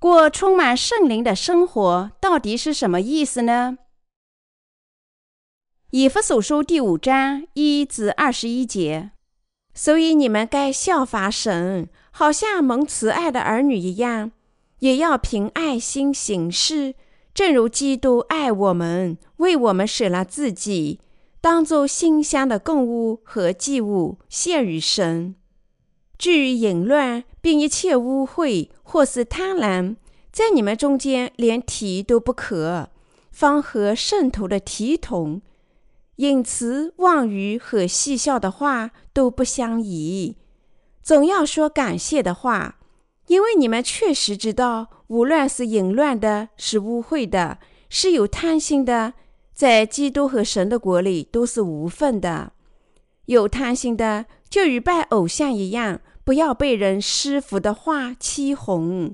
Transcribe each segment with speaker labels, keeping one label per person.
Speaker 1: 过充满圣灵的生活到底是什么意思呢？以弗所书第五章一至二十一节。所以你们该效法神，好像蒙慈爱的儿女一样，也要凭爱心行事，正如基督爱我们，为我们舍了自己，当作馨香的供物和祭物献与神。至于淫乱，并一切污秽或是贪婪，在你们中间连提都不可，方和圣徒的体统。隐词妄语和戏笑的话都不相宜，总要说感谢的话，因为你们确实知道，无论是淫乱的，是污秽的，是有贪心的，在基督和神的国里都是无份的。有贪心的，就与拜偶像一样，不要被人师傅的话欺哄。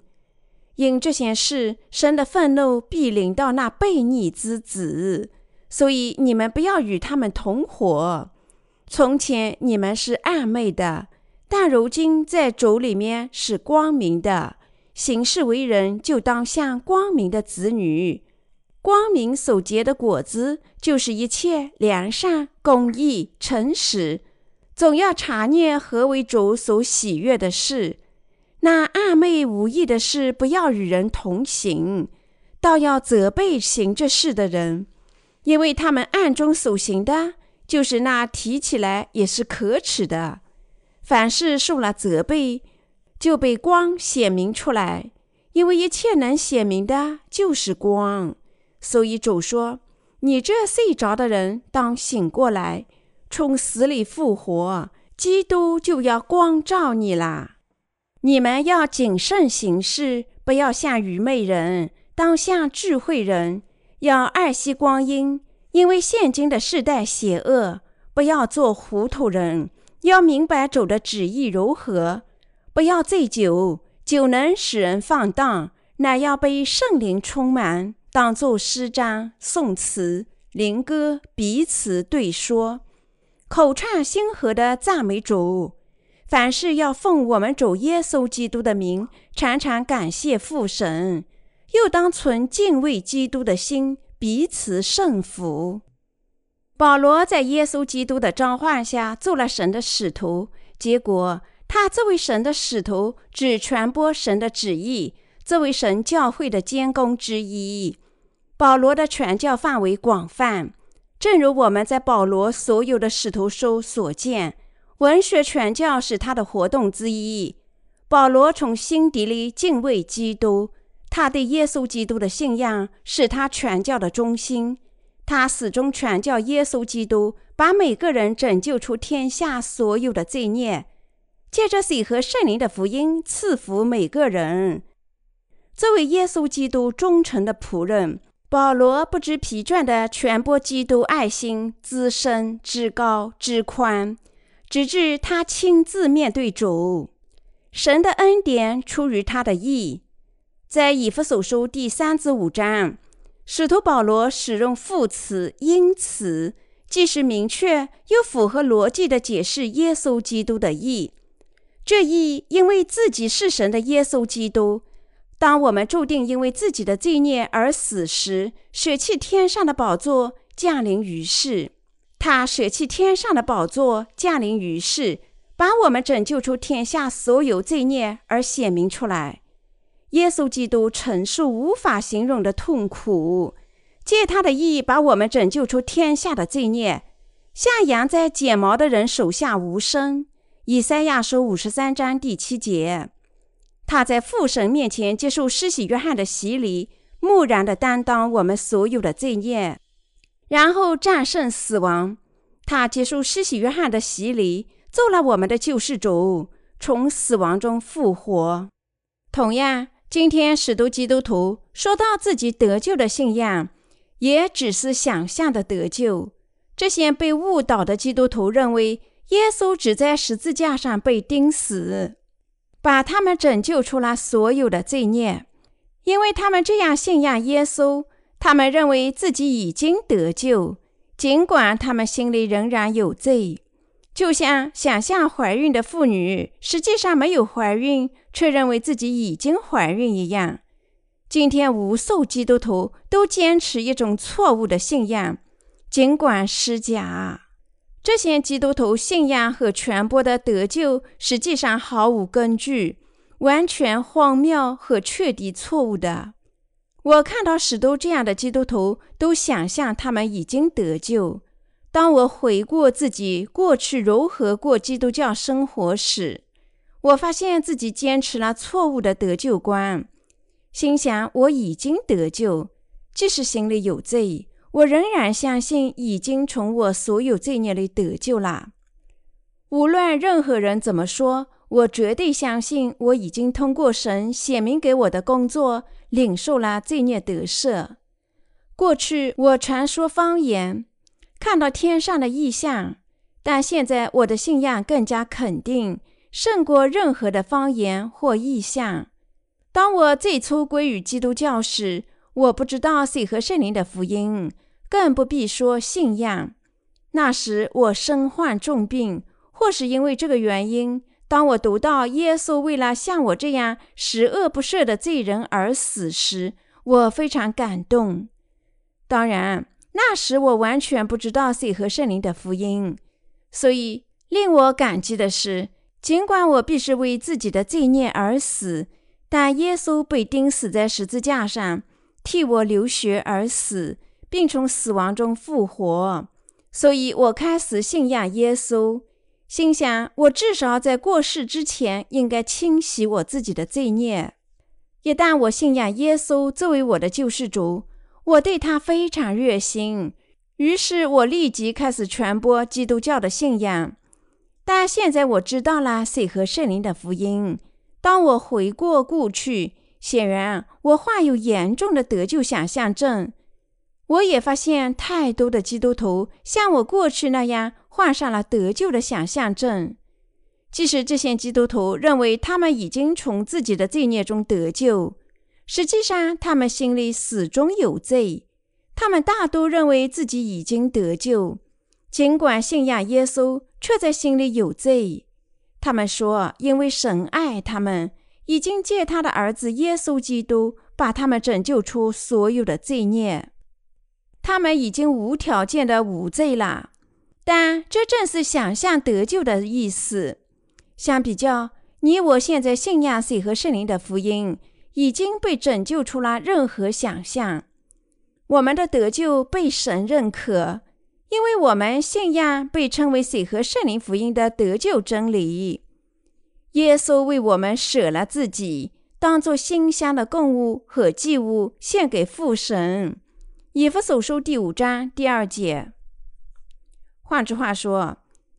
Speaker 1: 因这些事，神的愤怒必临到那悖逆之子。所以你们不要与他们同伙。从前你们是暧昧的，但如今在主里面是光明的。行事为人就当像光明的子女。光明所结的果子，就是一切良善、公义、诚实。总要查念何为主所喜悦的事。那暧昧无益的事，不要与人同行，倒要责备行这事的人。因为他们暗中所行的，就是那提起来也是可耻的。凡事受了责备，就被光显明出来。因为一切能显明的，就是光。所以主说：“你这睡着的人，当醒过来，从死里复活，基督就要光照你啦。你们要谨慎行事，不要像愚昧人，当像智慧人。”要爱惜光阴，因为现今的世代邪恶。不要做糊涂人，要明白主的旨意如何。不要醉酒，酒能使人放荡，乃要被圣灵充满，当作诗章、颂词、灵歌彼此对说，口唱心和的赞美主。凡事要奉我们主耶稣基督的名，常常感谢父神。又当存敬畏基督的心，彼此圣服。保罗在耶稣基督的召唤下做了神的使徒，结果他这位神的使徒只传播神的旨意，作为神教会的监工之一。保罗的传教范围广泛，正如我们在保罗所有的使徒书所见，文学传教是他的活动之一。保罗从心底里敬畏基督。他对耶稣基督的信仰是他传教的中心。他始终传教耶稣基督，把每个人拯救出天下所有的罪孽，借着水和圣灵的福音赐福每个人。作为耶稣基督忠诚的仆人，保罗不知疲倦地传播基督爱心之深、之高、之宽，直至他亲自面对主。神的恩典出于他的意。在以弗所书第三至五章，使徒保罗使用副词“因此”，既是明确又符合逻辑的解释耶稣基督的意。这意因为自己是神的耶稣基督，当我们注定因为自己的罪孽而死时，舍弃天上的宝座降临于世。他舍弃天上的宝座降临于世，把我们拯救出天下所有罪孽而显明出来。耶稣基督承受无法形容的痛苦，借他的意把我们拯救出天下的罪孽，像羊在剪毛的人手下无声。以赛亚书五十三章第七节，他在父神面前接受施洗约翰的洗礼，木然的担当我们所有的罪孽，然后战胜死亡。他接受施洗约翰的洗礼，做了我们的救世主，从死亡中复活。同样。今天，许多基督徒说到自己得救的信仰，也只是想象的得救。这些被误导的基督徒认为，耶稣只在十字架上被钉死，把他们拯救出了所有的罪孽。因为他们这样信仰耶稣，他们认为自己已经得救，尽管他们心里仍然有罪。就像想象怀孕的妇女实际上没有怀孕，却认为自己已经怀孕一样。今天无数基督徒都坚持一种错误的信仰，尽管是假。这些基督徒信仰和传播的得救实际上毫无根据，完全荒谬和彻底错误的。我看到许多这样的基督徒都想象他们已经得救。当我回顾自己过去如何过基督教生活时，我发现自己坚持了错误的得救观。心想我已经得救，即使心里有罪，我仍然相信已经从我所有罪孽里得救了。无论任何人怎么说，我绝对相信我已经通过神显明给我的工作，领受了罪孽得赦。过去我传说方言，看到天上的异象，但现在我的信仰更加肯定，胜过任何的方言或异象。当我最初归于基督教时，我不知道谁和圣灵的福音，更不必说信仰。那时我身患重病，或是因为这个原因，当我读到耶稣为了像我这样十恶不赦的罪人而死时，我非常感动。当然，那时我完全不知道谁和圣灵的福音，所以令我感激的是，尽管我必须为自己的罪孽而死。但耶稣被钉死在十字架上，替我流血而死，并从死亡中复活，所以我开始信仰耶稣，心想我至少在过世之前应该清洗我自己的罪孽。一旦我信仰耶稣作为我的救世主，我对他非常热心，于是我立即开始传播基督教的信仰。但现在我知道了水和圣灵的福音。当我回过故去，显然我患有严重的得救想象症。我也发现太多的基督徒像我过去那样患上了得救的想象症。即使这些基督徒认为他们已经从自己的罪孽中得救，实际上他们心里始终有罪。他们大多认为自己已经得救，尽管信仰耶稣，却在心里有罪。他们说：“因为神爱他们，已经借他的儿子耶稣基督把他们拯救出所有的罪孽，他们已经无条件的无罪了。但这正是想象得救的意思。相比较，你我现在信仰水和圣灵的福音，已经被拯救出了任何想象。我们的得救被神认可。”因为我们信仰被称为水和圣灵福音的得救真理，耶稣为我们舍了自己，当作馨香的供物和祭物献给父神。以弗所书第五章第二节。换句话说，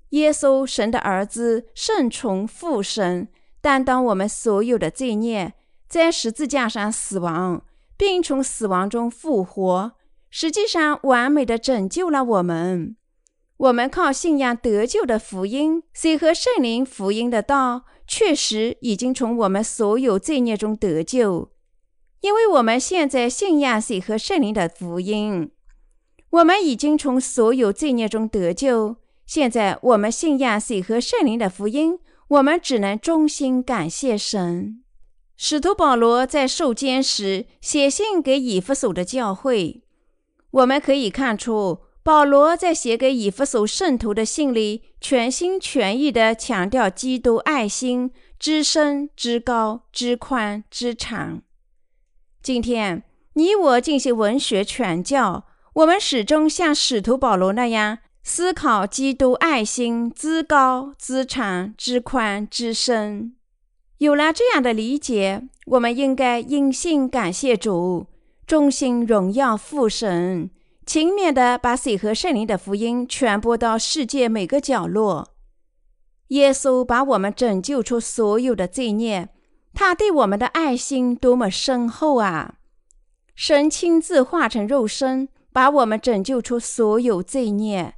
Speaker 1: 耶稣神的儿子顺从父神，担当我们所有的罪孽，在十字架上死亡，并从死亡中复活。实际上，完美的拯救了我们。我们靠信仰得救的福音，随和圣灵福音的道，确实已经从我们所有罪孽中得救。因为我们现在信仰水和圣灵的福音，我们已经从所有罪孽中得救。现在我们信仰水和圣灵的福音，我们只能衷心感谢神。使徒保罗在受监时写信给以弗所的教会。我们可以看出，保罗在写给以弗所圣徒的信里，全心全意地强调基督爱心之深、之高、之宽、之长。今天，你我进行文学传教，我们始终像使徒保罗那样思考基督爱心之高、之长、之宽、之深。有了这样的理解，我们应该因信感谢主。衷心荣耀父神，勤勉地把水和圣灵的福音传播到世界每个角落。耶稣把我们拯救出所有的罪孽，他对我们的爱心多么深厚啊！神亲自化成肉身，把我们拯救出所有罪孽，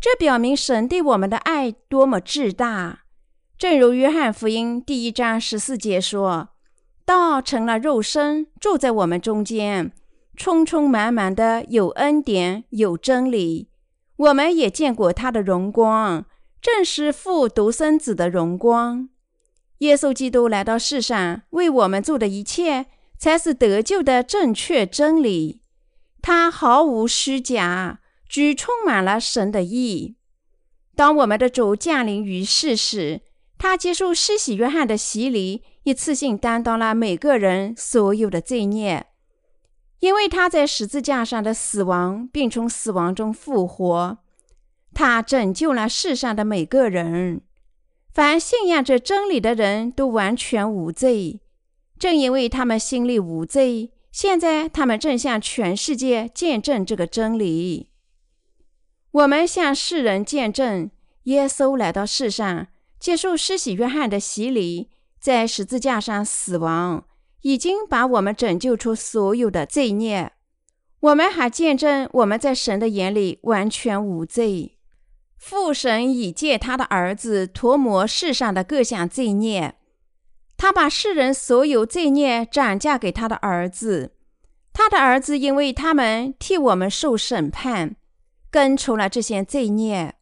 Speaker 1: 这表明神对我们的爱多么至大。正如约翰福音第一章十四节说。道成了肉身，住在我们中间，充充满满的有恩典，有真理。我们也见过他的荣光，正是父独生子的荣光。耶稣基督来到世上，为我们做的一切，才是得救的正确真理。他毫无虚假，只充满了神的意。当我们的主降临于世时，他接受施洗约翰的洗礼，一次性担当了每个人所有的罪孽。因为他在十字架上的死亡，并从死亡中复活，他拯救了世上的每个人。凡信仰这真理的人都完全无罪。正因为他们心里无罪，现在他们正向全世界见证这个真理。我们向世人见证，耶稣来到世上，接受施洗约翰的洗礼，在十字架上死亡。已经把我们拯救出所有的罪孽。我们还见证我们在神的眼里完全无罪。父神已借他的儿子涂抹世上的各项罪孽，他把世人所有罪孽转嫁给他的儿子。他的儿子因为他们替我们受审判，根除了这些罪孽。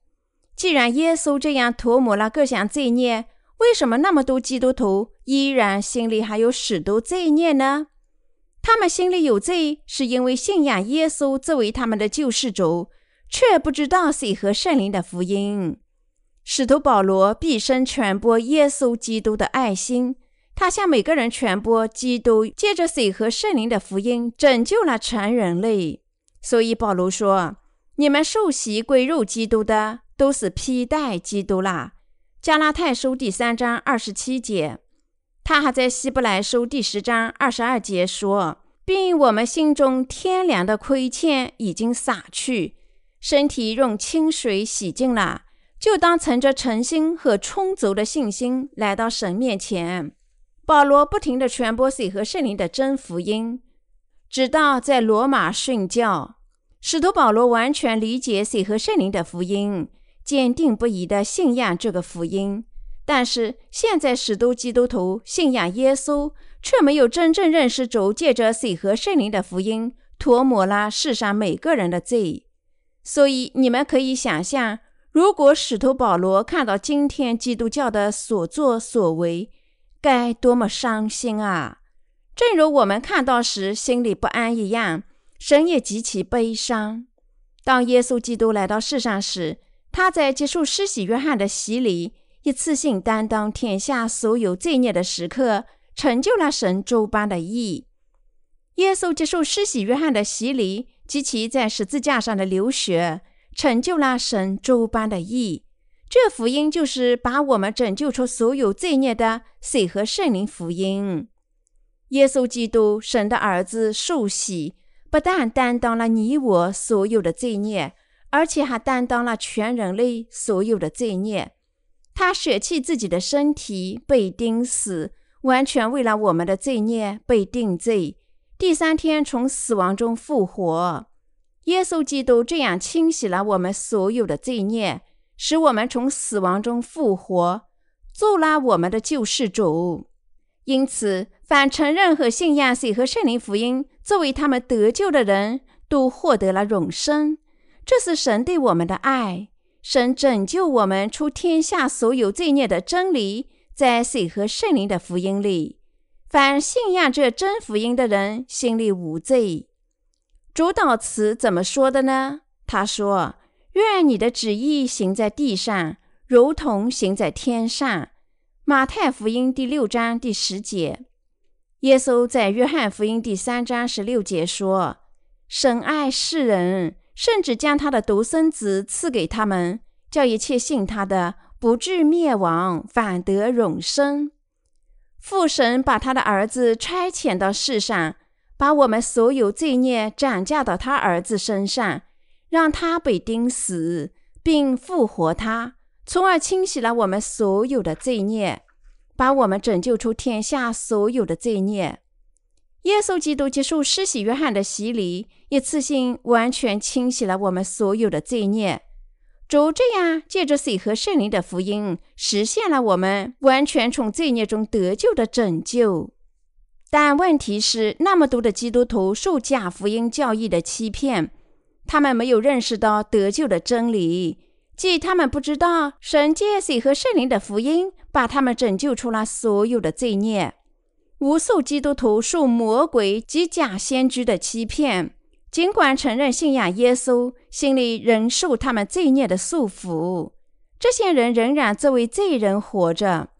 Speaker 1: 既然耶稣这样涂抹了各项罪孽，为什么那么多基督徒依然心里还有许多罪孽呢？他们心里有罪，是因为信仰耶稣作为他们的救世主，却不知道谁和圣灵的福音。使徒保罗毕生传播耶稣基督的爱心，他向每个人传播基督借着水和圣灵的福音拯救了全人类。所以保罗说：“你们受洗归入基督的，都是披戴基督啦。”加拉太书第三章二十七节，他还在希伯来书第十章二十二节说，并我们心中天良的亏欠已经洒去，身体用清水洗净了，就当存着诚心和充足的信心来到神面前。保罗不停地传播水和圣灵的真福音，直到在罗马殉教。使徒保罗完全理解水和圣灵的福音。坚定不移地信仰这个福音，但是现在许多基督徒信仰耶稣，却没有真正认识主借着水和圣灵的福音，涂抹了世上每个人的罪。所以你们可以想象，如果使徒保罗看到今天基督教的所作所为，该多么伤心啊！正如我们看到时心里不安一样，神也极其悲伤。当耶稣基督来到世上时，他在接受施洗约翰的洗礼，一次性担当天下所有罪孽的时刻，成就了神周般的义。耶稣接受施洗约翰的洗礼及其在十字架上的流血，成就了神周般的义。这福音就是把我们拯救出所有罪孽的水和圣灵福音。耶稣基督，神的儿子受洗，不但担当了你我所有的罪孽。而且还担当了全人类所有的罪孽，他舍弃自己的身体被钉死，完全为了我们的罪孽被定罪。第三天从死亡中复活，耶稣基督这样清洗了我们所有的罪孽，使我们从死亡中复活，做了我们的救世主。因此，凡承认和信仰水和圣灵福音作为他们得救的人，都获得了永生。这是神对我们的爱，神拯救我们出天下所有罪孽的真理，在水和圣灵的福音里，凡信仰这真福音的人，心里无罪。主导词怎么说的呢？他说：“愿你的旨意行在地上，如同行在天上。”马太福音第六章第十节。耶稣在约翰福音第三章十六节说：“神爱世人。”甚至将他的独生子赐给他们，叫一切信他的不至灭亡，反得永生。父神把他的儿子差遣到世上，把我们所有罪孽转嫁到他儿子身上，让他被钉死，并复活他，从而清洗了我们所有的罪孽，把我们拯救出天下所有的罪孽。耶稣基督接受施洗约翰的洗礼，一次性完全清洗了我们所有的罪孽。主这样借着水和圣灵的福音，实现了我们完全从罪孽中得救的拯救。但问题是，那么多的基督徒受假福音教义的欺骗，他们没有认识到得救的真理，即他们不知道神借水和圣灵的福音把他们拯救出了所有的罪孽。无数基督徒受魔鬼及假先知的欺骗，尽管承认信仰耶稣，心里仍受他们罪孽的束缚。这些人仍然作为罪人活着，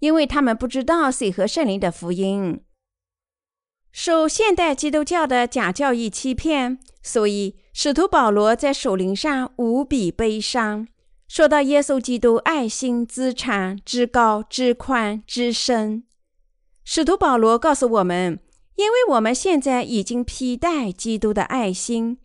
Speaker 1: 因为他们不知道水和圣灵的福音。受现代基督教的假教义欺骗，所以使徒保罗在属灵上无比悲伤。说到耶稣基督爱心资产之高之宽之深。使徒保罗告诉我们：“因为我们现在已经披戴基督的爱心，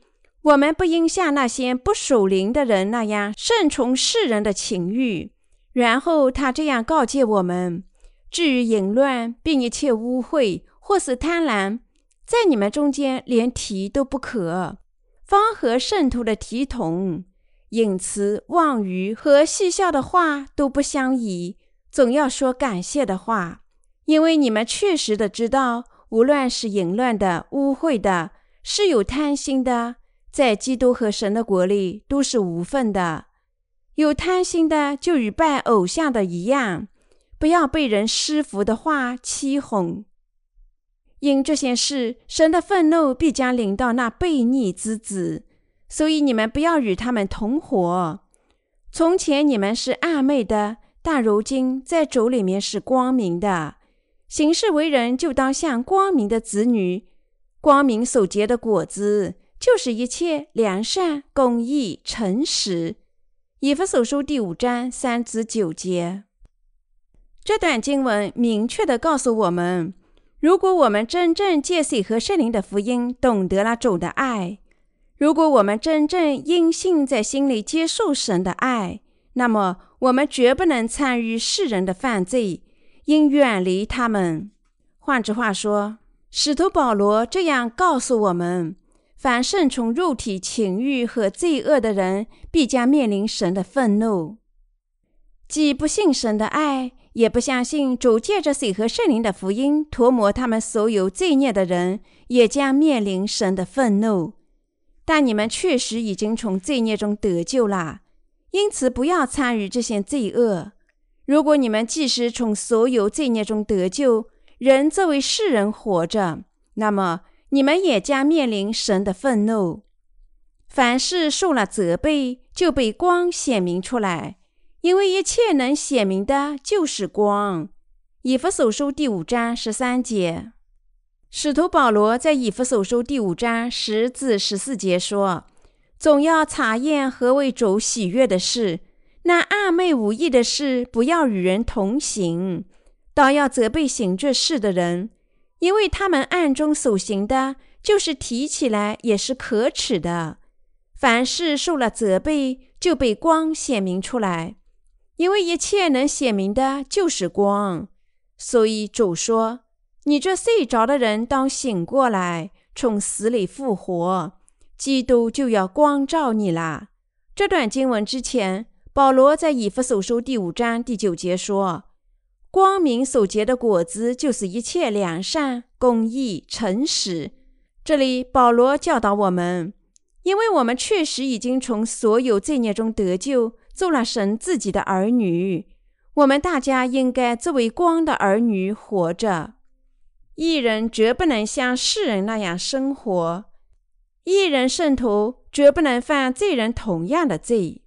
Speaker 1: 我们不应像那些不守灵的人那样顺从世人的情欲。”然后他这样告诫我们：“至于淫乱并一切污秽或是贪婪，在你们中间连提都不可，方和圣徒的体统、隐词、妄语和戏笑的话都不相宜，总要说感谢的话。”因为你们确实的知道，无论是淫乱的、污秽的，是有贪心的，在基督和神的国里都是无份的。有贪心的，就与拜偶像的一样，不要被人施服的话欺哄。因这些事，神的愤怒必将临到那悖逆之子，所以你们不要与他们同伙。从前你们是暧昧的，但如今在主里面是光明的。行事为人，就当像光明的子女。光明所结的果子，就是一切良善、公义、诚实。以弗所书第五章三至九节，这段经文明确的告诉我们：如果我们真正借水和圣灵的福音，懂得了主的爱；如果我们真正因信在心里接受神的爱，那么我们绝不能参与世人的犯罪。应远离他们。换句话说，使徒保罗这样告诉我们：凡顺从肉体情欲和罪恶的人，必将面临神的愤怒；既不信神的爱，也不相信主借着水和圣灵的福音涂抹他们所有罪孽的人，也将面临神的愤怒。但你们确实已经从罪孽中得救了，因此不要参与这些罪恶。如果你们即使从所有罪孽中得救，仍作为世人活着，那么你们也将面临神的愤怒。凡事受了责备，就被光显明出来，因为一切能显明的，就是光。以弗所书第五章十三节，使徒保罗在以弗所书第五章十至十四节说：“总要查验何为主喜悦的事。”那二昧无益的事，不要与人同行，倒要责备行这事的人，因为他们暗中所行的，就是提起来也是可耻的。凡事受了责备，就被光显明出来，因为一切能显明的，就是光。所以主说：“你这睡着的人，当醒过来，从死里复活，基督就要光照你了。”这段经文之前。保罗在以弗所书第五章第九节说：“光明所结的果子，就是一切良善、公义、诚实。”这里保罗教导我们，因为我们确实已经从所有罪孽中得救，做了神自己的儿女，我们大家应该作为光的儿女活着。一人绝不能像世人那样生活，一人圣徒绝不能犯罪人同样的罪。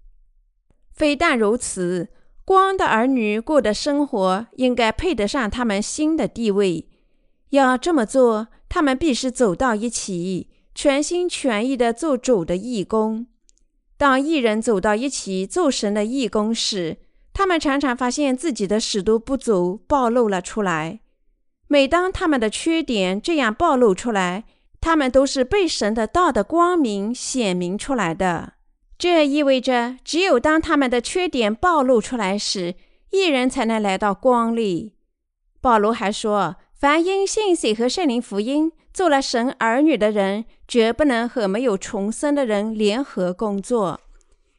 Speaker 1: 非但如此，光的儿女过的生活应该配得上他们新的地位。要这么做，他们必须走到一起，全心全意地做主的义工。当一人走到一起做神的义工时，他们常常发现自己的使徒不足暴露了出来。每当他们的缺点这样暴露出来，他们都是被神的道的光明显明出来的。这意味着，只有当他们的缺点暴露出来时，一人才能来到光里。保罗还说：“凡因信水和圣灵福音做了神儿女的人，绝不能和没有重生的人联合工作。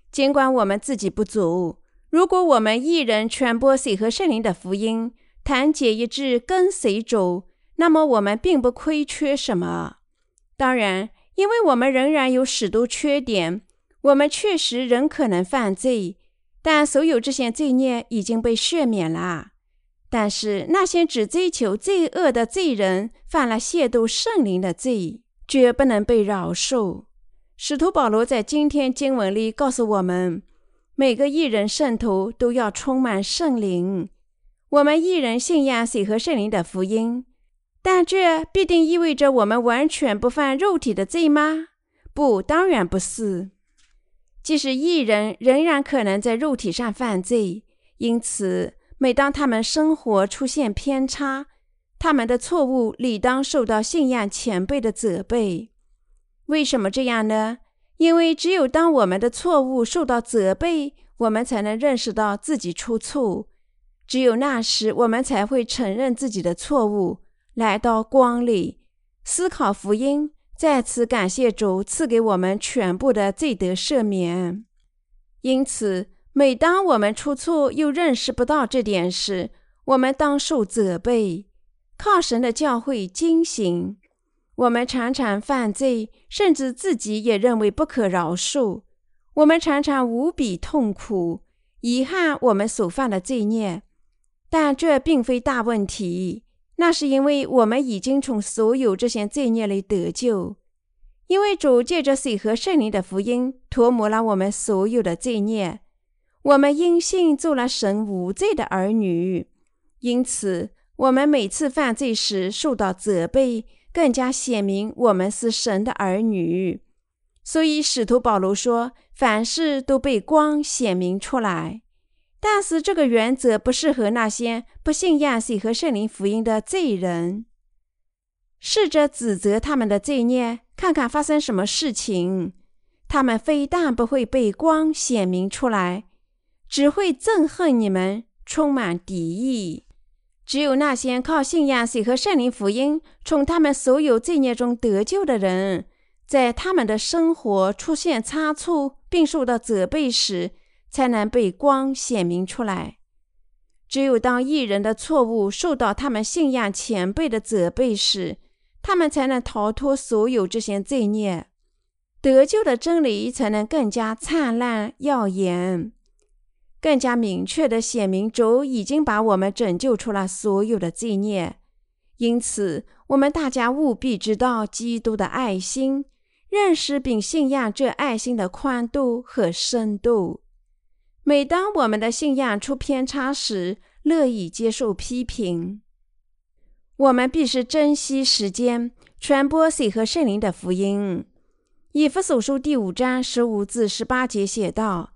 Speaker 1: 尽管我们自己不足，如果我们一人传播水和圣灵的福音，团结一致，跟随主，那么我们并不亏缺什么。当然，因为我们仍然有许多缺点。”我们确实仍可能犯罪，但所有这些罪孽已经被赦免了。但是那些只追求罪恶的罪人，犯了亵渎圣灵的罪，绝不能被饶恕。使徒保罗在今天经文里告诉我们，每个艺人圣徒都要充满圣灵。我们艺人信仰水和圣灵的福音，但这必定意味着我们完全不犯肉体的罪吗？不，当然不是。即使艺人仍然可能在肉体上犯罪，因此。每当他们生活出现偏差，他们的错误理当受到信仰前辈的责备。为什么这样呢？因为只有当我们的错误受到责备，我们才能认识到自己出错。只有那时，我们才会承认自己的错误，来到光里，思考福音，再次感谢主赐给我们全部的罪得赦免。因此。每当我们出错又认识不到这点时，我们当受责备。靠神的教诲惊醒，我们常常犯罪，甚至自己也认为不可饶恕。我们常常无比痛苦，遗憾我们所犯的罪孽。但这并非大问题，那是因为我们已经从所有这些罪孽里得救，因为主借着水和圣灵的福音，涂抹了我们所有的罪孽。我们因信做了神无罪的儿女，因此我们每次犯罪时受到责备，更加显明我们是神的儿女。所以使徒保罗说：“凡事都被光显明出来。”但是这个原则不适合那些不信仰水和圣灵福音的罪人。试着指责他们的罪孽，看看发生什么事情。他们非但不会被光显明出来。只会憎恨你们，充满敌意。只有那些靠信仰水和圣灵福音，从他们所有罪孽中得救的人，在他们的生活出现差错并受到责备时，才能被光显明出来。只有当艺人的错误受到他们信仰前辈的责备时，他们才能逃脱所有这些罪孽，得救的真理才能更加灿烂耀眼。更加明确地显明，主已经把我们拯救出了所有的罪孽。因此，我们大家务必知道基督的爱心，认识并信仰这爱心的宽度和深度。每当我们的信仰出偏差时，乐意接受批评。我们必须珍惜时间，传播水和圣灵的福音。以弗所书第五章十五至十八节写道。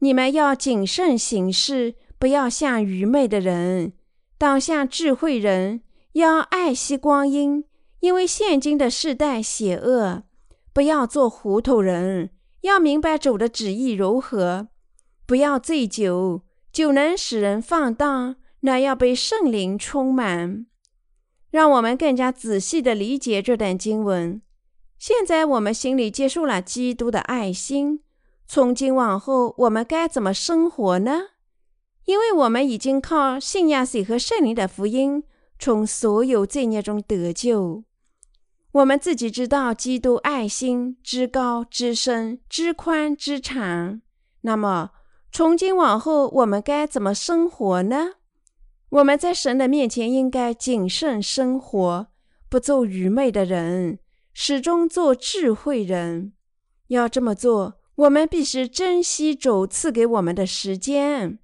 Speaker 1: 你们要谨慎行事，不要像愚昧的人，当像智慧人。要爱惜光阴，因为现今的世代邪恶。不要做糊涂人，要明白主的旨意如何。不要醉酒，酒能使人放荡，那要被圣灵充满。让我们更加仔细地理解这段经文。现在我们心里接受了基督的爱心。从今往后，我们该怎么生活呢？因为我们已经靠信仰水和圣灵的福音，从所有罪孽中得救。我们自己知道基督爱心之高之深之宽之长。那么，从今往后，我们该怎么生活呢？我们在神的面前应该谨慎生活，不做愚昧的人，始终做智慧人。要这么做。我们必须珍惜主赐给我们的时间。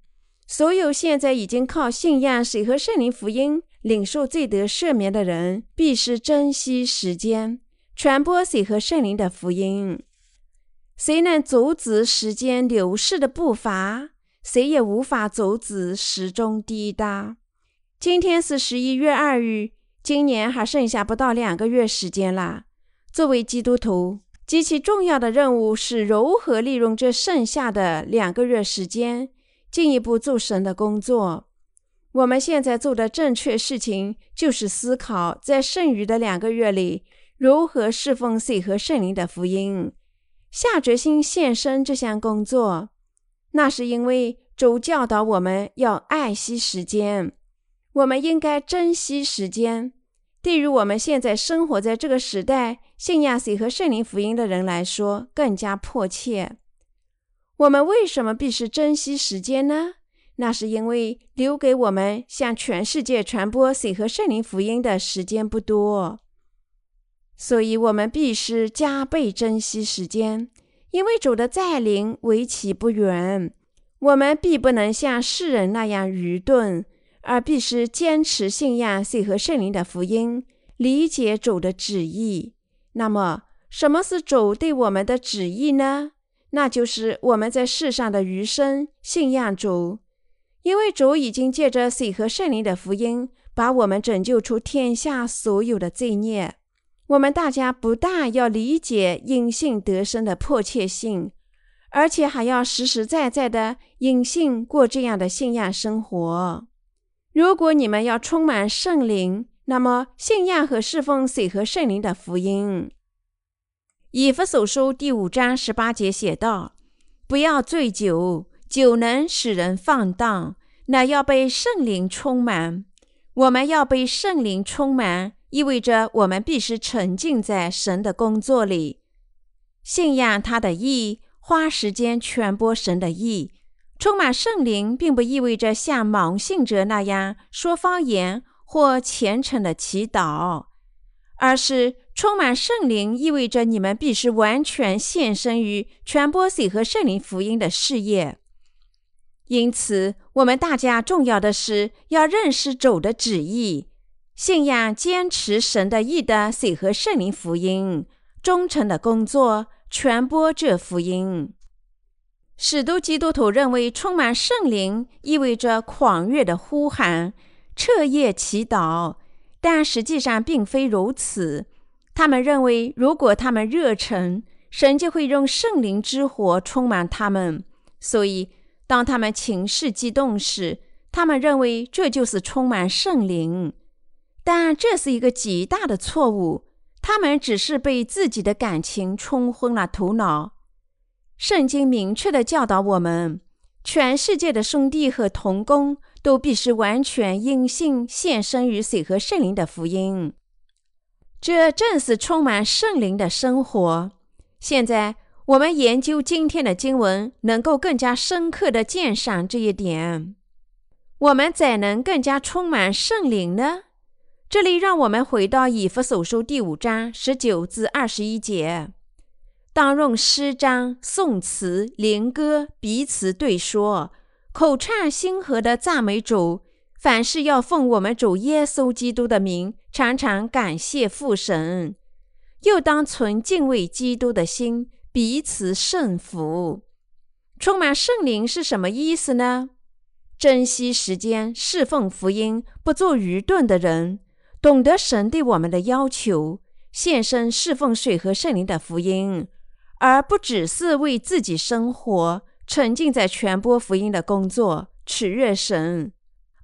Speaker 1: 所有现在已经靠信仰水和圣灵福音领受罪得赦免的人，必须珍惜时间，传播水和圣灵的福音。谁能阻止时间流逝的步伐，谁也无法阻止时钟滴答。今天是十一月二日，今年还剩下不到两个月时间了。作为基督徒。极其重要的任务是如何利用这剩下的两个月时间，进一步做神的工作。我们现在做的正确事情，就是思考在剩余的两个月里，如何侍奉水和圣灵的福音，下决心献身这项工作。那是因为主教导我们要爱惜时间，我们应该珍惜时间。对于我们现在生活在这个时代，信仰水和圣灵福音的人来说，更加迫切。我们为什么必须珍惜时间呢？那是因为留给我们向全世界传播水和圣灵福音的时间不多，所以我们必须加倍珍惜时间。因为主的再临为期不远，我们必不能像世人那样愚钝，而必须坚持信仰水和圣灵的福音，理解主的旨意。那么，什么是主对我们的旨意呢？那就是我们在世上的余生信仰主。因为主已经借着水和圣灵的福音，把我们拯救出天下所有的罪孽。我们大家不但要理解因信得生的迫切性，而且还要实实在在的因信过这样的信仰生活。如果你们要充满圣灵，那么信仰和侍奉水和圣灵的福音。以弗所书第五章十八节写道：“不要醉酒。”酒能使人放荡，乃要被圣灵充满。我们要被圣灵充满，意味着我们必须沉浸在神的工作里，信仰他的意，花时间传播神的意。充满圣灵，并不意味着像盲信者那样说方言或虔诚的祈祷，而是充满圣灵意味着你们必须完全献身于传播水和圣灵福音的事业。因此，我们大家重要的是要认识主的旨意，信仰坚持神的意的水和圣灵福音，忠诚的工作传播这福音。许多基督徒认为充满圣灵意味着狂热的呼喊、彻夜祈祷，但实际上并非如此。他们认为，如果他们热诚，神就会用圣灵之火充满他们，所以。当他们情绪激动时，他们认为这就是充满圣灵，但这是一个极大的错误。他们只是被自己的感情冲昏了头脑。圣经明确的教导我们，全世界的兄弟和同工都必须完全因信献身于水和圣灵的福音。这正是充满圣灵的生活。现在。我们研究今天的经文，能够更加深刻的鉴赏这一点。我们怎能更加充满圣灵呢？这里让我们回到以弗所书第五章十九至二十一节：当用诗章、颂词、灵歌彼此对说，口唱心和的赞美主。凡事要奉我们主耶稣基督的名，常常感谢父神。又当存敬畏基督的心。彼此圣福，充满圣灵是什么意思呢？珍惜时间，侍奉福音，不做愚钝的人，懂得神对我们的要求，献身侍奉水和圣灵的福音，而不只是为自己生活，沉浸在传播福音的工作，取悦神，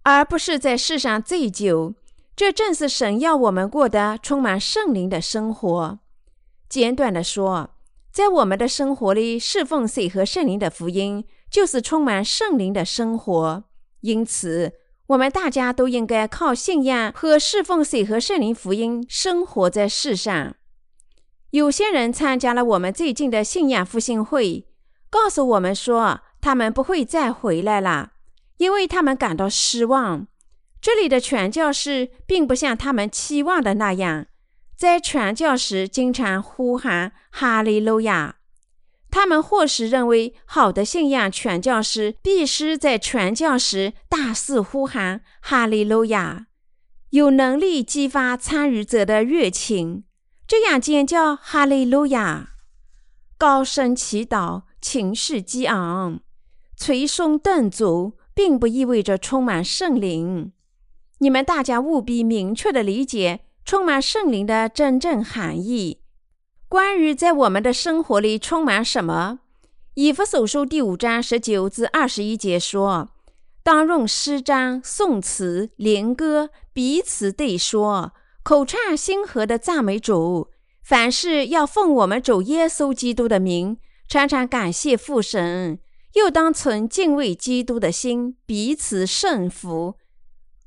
Speaker 1: 而不是在世上醉酒。这正是神要我们过的充满圣灵的生活。简短的说。在我们的生活里，侍奉水和圣灵的福音，就是充满圣灵的生活。因此，我们大家都应该靠信仰和侍奉水和圣灵福音生活在世上。有些人参加了我们最近的信仰复兴会，告诉我们说他们不会再回来了，因为他们感到失望。这里的传教士并不像他们期望的那样。在传教时，经常呼喊“哈利路亚”。他们或是认为，好的信仰传教士必须在传教时大肆呼喊“哈利路亚”，有能力激发参与者的热情，这样尖叫“哈利路亚”，高声祈祷，情绪激昂，捶胸顿足，并不意味着充满圣灵。你们大家务必明确的理解。充满圣灵的真正含义。关于在我们的生活里充满什么，以弗所书第五章十九至二十一节说：“当用诗章、颂词、灵歌彼此对说，口唱心和的赞美主。凡事要奉我们主耶稣基督的名，常常感谢父神。又当存敬畏基督的心，彼此顺服。”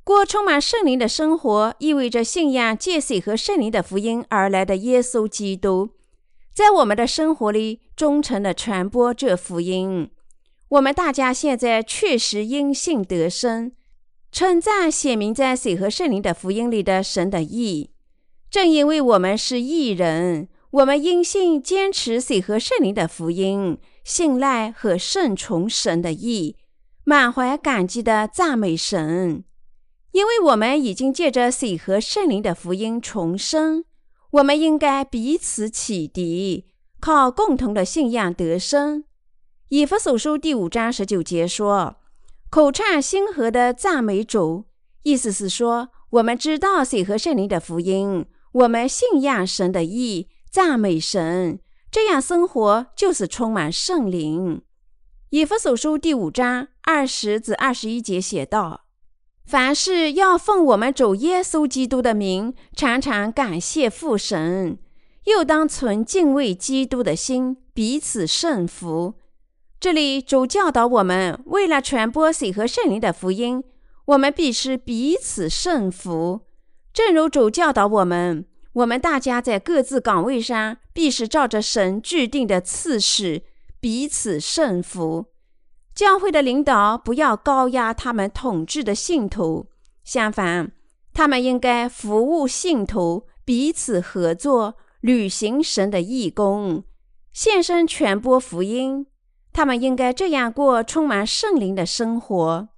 Speaker 1: 过充满圣灵的生活，意味着信仰借水和圣灵的福音而来的耶稣基督，在我们的生活里忠诚地传播这福音。我们大家现在确实因信得生，称赞写明在水和圣灵的福音里的神的义。正因为我们是义人，我们因信坚持水和圣灵的福音，信赖和顺从神的义，满怀感激的赞美神。因为我们已经借着水和圣灵的福音重生，我们应该彼此启迪，靠共同的信仰得生。以弗所书第五章十九节说：“口唱心和的赞美主。”意思是说，我们知道水和圣灵的福音，我们信仰神的意，赞美神，这样生活就是充满圣灵。以弗所书第五章二十至二十一节写道。凡事要奉我们主耶稣基督的名，常常感谢父神；又当存敬畏基督的心，彼此顺服。这里主教导我们，为了传播水和圣灵的福音，我们必须彼此顺服。正如主教导我们，我们大家在各自岗位上，必须照着神制定的次序彼此顺服。教会的领导不要高压他们统治的信徒，相反，他们应该服务信徒，彼此合作，履行神的义工，献身传播福音。他们应该这样过充满圣灵的生活，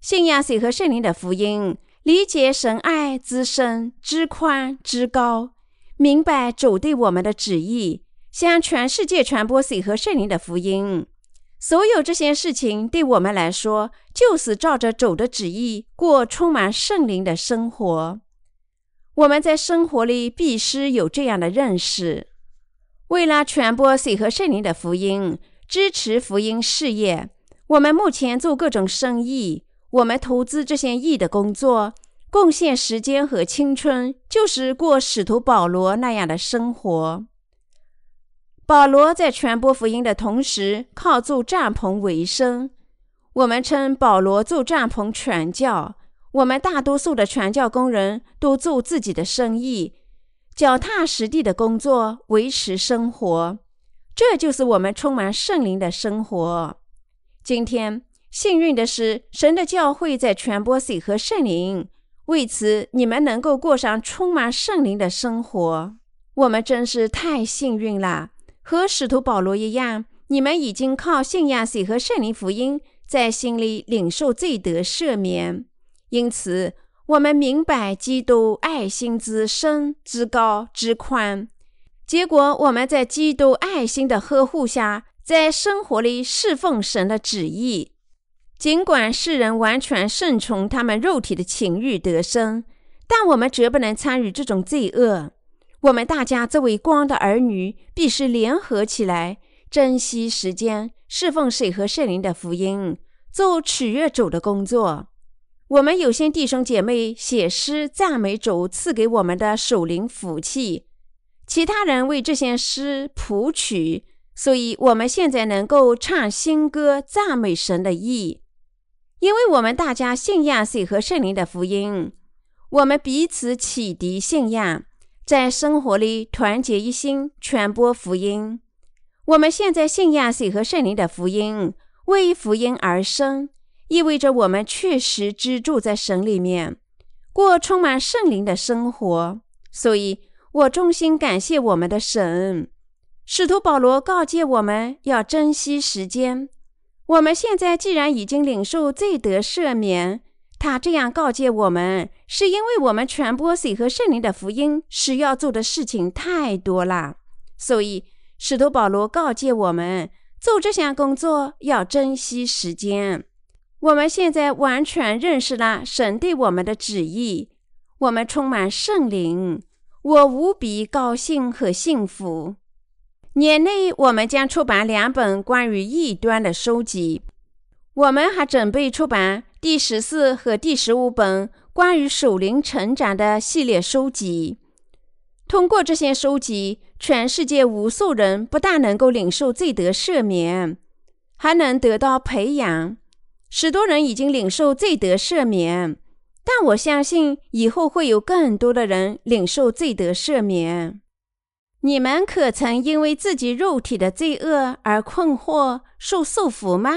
Speaker 1: 信仰谁和圣灵的福音，理解神爱之深之宽之高，明白主对我们的旨意，向全世界传播谁和圣灵的福音。所有这些事情对我们来说，就是照着主的旨意过充满圣灵的生活。我们在生活里必须有这样的认识：为了传播水和圣灵的福音，支持福音事业，我们目前做各种生意，我们投资这些义的工作，贡献时间和青春，就是过使徒保罗那样的生活。保罗在传播福音的同时，靠做帐篷为生。我们称保罗做帐篷传教。我们大多数的传教工人都做自己的生意，脚踏实地的工作，维持生活。这就是我们充满圣灵的生活。今天幸运的是，神的教会在传播水和圣灵，为此你们能够过上充满圣灵的生活。我们真是太幸运了。和使徒保罗一样，你们已经靠信仰水和圣灵福音，在心里领受罪得赦免。因此，我们明白基督爱心之深、之高、之宽。结果，我们在基督爱心的呵护下，在生活里侍奉神的旨意。尽管世人完全顺从他们肉体的情欲得生，但我们绝不能参与这种罪恶。我们大家作为光的儿女，必须联合起来，珍惜时间，侍奉水和圣灵的福音，做取悦主的工作。我们有些弟兄姐妹写诗赞美主赐给我们的守灵福气，其他人为这些诗谱曲，所以我们现在能够唱新歌赞美神的意，因为我们大家信仰水和圣灵的福音，我们彼此启迪信仰。在生活里团结一心，传播福音。我们现在信仰水和圣灵的福音，为福音而生，意味着我们确实居住在神里面，过充满圣灵的生活。所以，我衷心感谢我们的神。使徒保罗告诫我们要珍惜时间。我们现在既然已经领受罪得赦免。他这样告诫我们，是因为我们传播水和圣灵的福音是要做的事情太多了，所以使徒保罗告诫我们做这项工作要珍惜时间。我们现在完全认识了神对我们的旨意，我们充满圣灵，我无比高兴和幸福。年内我们将出版两本关于异端的书籍，我们还准备出版。第十四和第十五本关于属灵成长的系列书籍，通过这些书籍，全世界无数人不但能够领受罪得赦免，还能得到培养。许多人已经领受罪得赦免，但我相信以后会有更多的人领受罪得赦免。你们可曾因为自己肉体的罪恶而困惑、受束缚吗？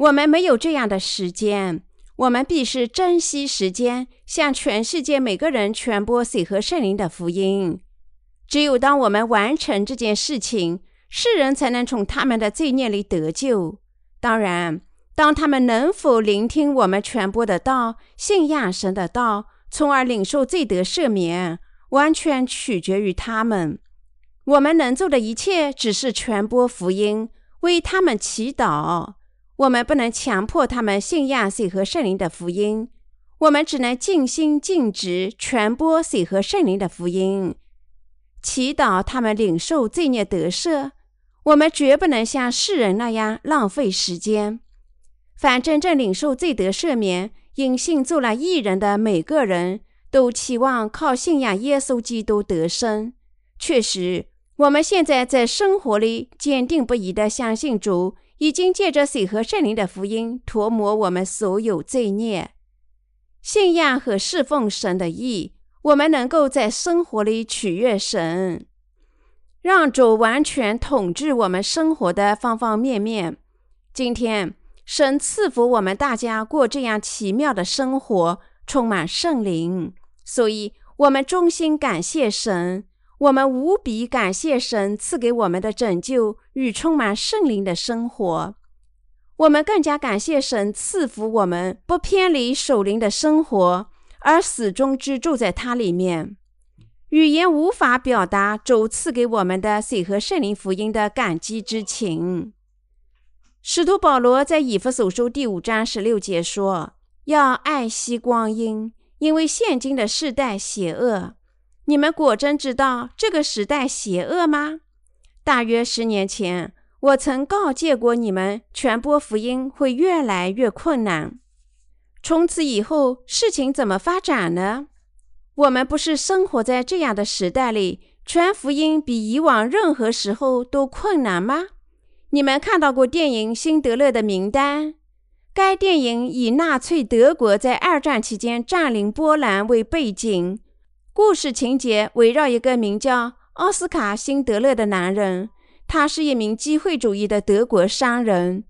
Speaker 1: 我们没有这样的时间，我们必须珍惜时间，向全世界每个人传播水和圣灵的福音。只有当我们完成这件事情，世人才能从他们的罪孽里得救。当然，当他们能否聆听我们传播的道、信仰神的道，从而领受罪得赦免，完全取决于他们。我们能做的一切，只是传播福音，为他们祈祷。我们不能强迫他们信仰水和圣灵的福音，我们只能尽心尽职传播水和圣灵的福音，祈祷他们领受罪孽得赦。我们绝不能像世人那样浪费时间。凡真正领受罪得赦免、因信做了义人的每个人都期望靠信仰耶稣基督得生。确实，我们现在在生活里坚定不移地相信主。已经借着水和圣灵的福音涂抹我们所有罪孽，信仰和侍奉神的意，我们能够在生活里取悦神，让主完全统治我们生活的方方面面。今天，神赐福我们大家过这样奇妙的生活，充满圣灵，所以我们衷心感谢神。我们无比感谢神赐给我们的拯救与充满圣灵的生活。我们更加感谢神赐福我们不偏离守灵的生活，而始终居住在它里面。语言无法表达主赐给我们的水和圣灵福音的感激之情。使徒保罗在以弗所书第五章十六节说：“要爱惜光阴，因为现今的世代邪恶。”你们果真知道这个时代邪恶吗？大约十年前，我曾告诫过你们，传播福音会越来越困难。从此以后，事情怎么发展呢？我们不是生活在这样的时代里，传福音比以往任何时候都困难吗？你们看到过电影《辛德勒的名单》？该电影以纳粹德国在二战期间占领波兰为背景。故事情节围绕一个名叫奥斯卡·辛德勒的男人，他是一名机会主义的德国商人，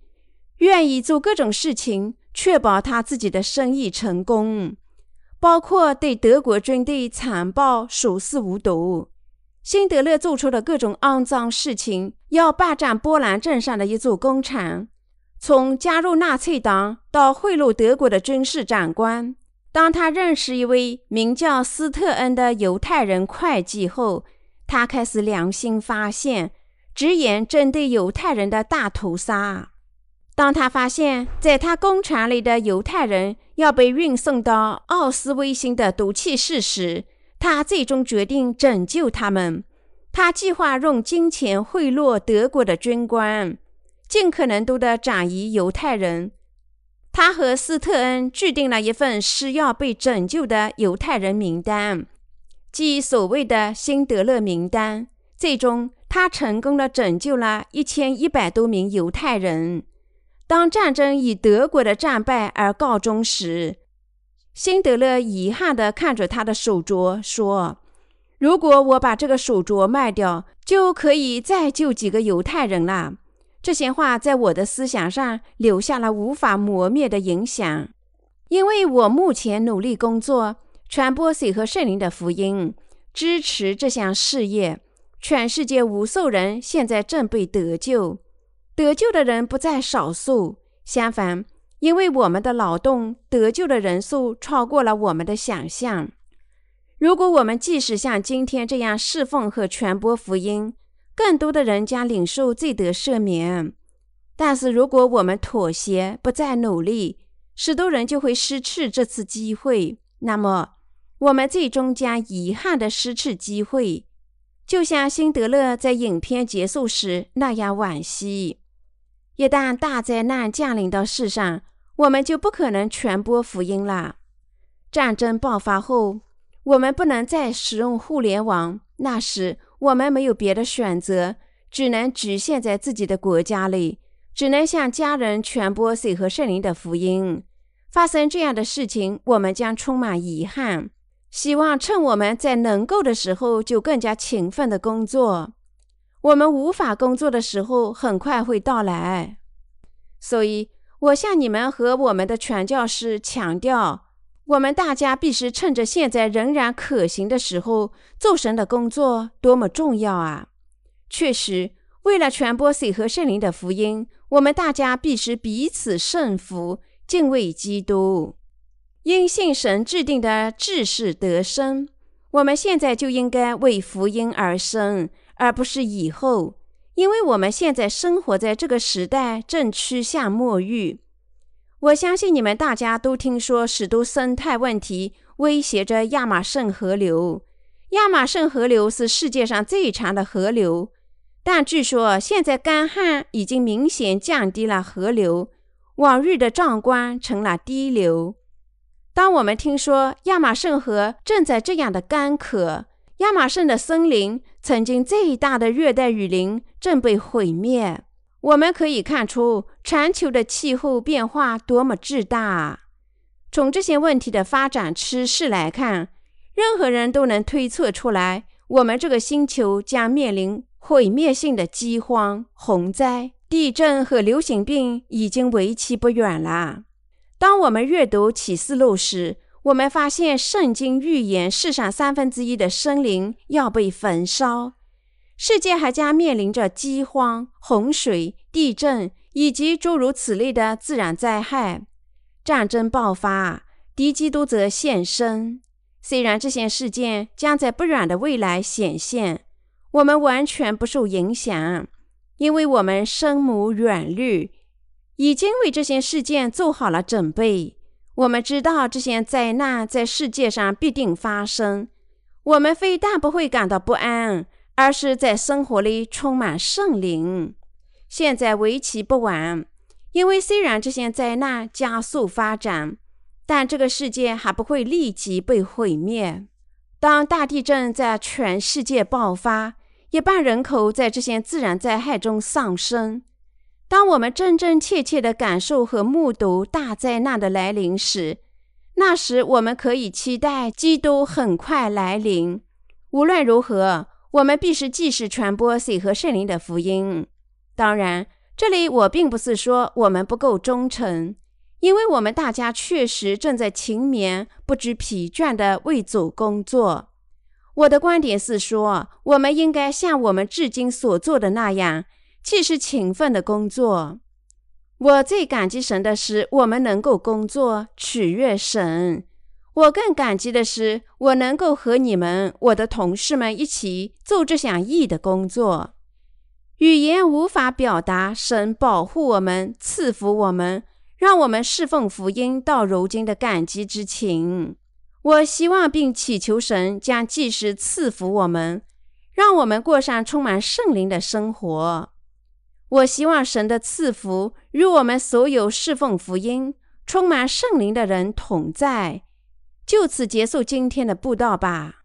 Speaker 1: 愿意做各种事情确保他自己的生意成功，包括对德国军队残暴、熟视无睹。辛德勒做出的各种肮脏事情，要霸占波兰镇上的一座工厂，从加入纳粹党到贿赂德国的军事长官。当他认识一位名叫斯特恩的犹太人会计后，他开始良心发现，直言针对犹太人的大屠杀。当他发现，在他工厂里的犹太人要被运送到奥斯威辛的毒气室时，他最终决定拯救他们。他计划用金钱贿赂德国的军官，尽可能多的转移犹太人。他和斯特恩制定了一份需要被拯救的犹太人名单，即所谓的辛德勒名单。最终，他成功的拯救了一千一百多名犹太人。当战争以德国的战败而告终时，辛德勒遗憾地看着他的手镯，说：“如果我把这个手镯卖掉，就可以再救几个犹太人了。”这些话在我的思想上留下了无法磨灭的影响，因为我目前努力工作，传播水和圣灵的福音，支持这项事业。全世界无数人现在正被得救，得救的人不在少数。相反，因为我们的劳动，得救的人数超过了我们的想象。如果我们即使像今天这样侍奉和传播福音，更多的人将领受罪得赦免，但是如果我们妥协，不再努力，许多人就会失去这次机会。那么，我们最终将遗憾的失去机会，就像辛德勒在影片结束时那样惋惜。一旦大灾难降临到世上，我们就不可能传播福音了。战争爆发后，我们不能再使用互联网，那时。我们没有别的选择，只能局限在自己的国家里，只能向家人传播水和圣灵的福音。发生这样的事情，我们将充满遗憾。希望趁我们在能够的时候，就更加勤奋的工作。我们无法工作的时候，很快会到来。所以，我向你们和我们的传教士强调，我们大家必须趁着现在仍然可行的时候做神的工作，多么重要啊！确实，为了传播水和圣灵的福音，我们大家必须彼此顺服，敬畏基督，因信神制定的志士得生。我们现在就应该为福音而生，而不是以后，因为我们现在生活在这个时代，正趋向末日。我相信你们大家都听说，许多生态问题威胁着亚马逊河流。亚马逊河流是世界上最长的河流，但据说现在干旱已经明显降低了河流，往日的壮观成了低流。当我们听说亚马逊河正在这样的干渴，亚马逊的森林曾经最大的热带雨林正被毁灭，我们可以看出全球的气候变化多么巨大啊。从这些问题的发展趋势来看，任何人都能推测出来，我们这个星球将面临毁灭性的饥荒、洪灾、地震和流行病，已经为期不远了。当我们阅读启示录时，我们发现圣经预言世上三分之一的生灵要被焚烧，世界还将面临着饥荒、洪水、地震以及诸如此类的自然灾害。战争爆发，敌基督则现身。虽然这些事件将在不远的未来显现，我们完全不受影响，因为我们深谋远虑。已经为这些事件做好了准备。我们知道这些灾难在世界上必定发生。我们非但不会感到不安，而是在生活里充满圣灵。现在为期不晚，因为虽然这些灾难加速发展，但这个世界还不会立即被毁灭。当大地震在全世界爆发，一半人口在这些自然灾害中丧生。当我们真真切切地感受和目睹大灾难的来临时，那时我们可以期待基督很快来临。无论如何，我们必须继续传播水和圣灵的福音。当然，这里我并不是说我们不够忠诚，因为我们大家确实正在勤勉、不知疲倦地为主工作。我的观点是说，我们应该像我们至今所做的那样。既是勤奋的工作，我最感激神的是，我们能够工作取悦神。我更感激的是，我能够和你们、我的同事们一起做这项义的工作。语言无法表达神保护我们、赐福我们、让我们侍奉福音到如今的感激之情。我希望并祈求神将继续赐福我们，让我们过上充满圣灵的生活。我希望神的赐福与我们所有侍奉福音、充满圣灵的人同在。就此结束今天的布道吧。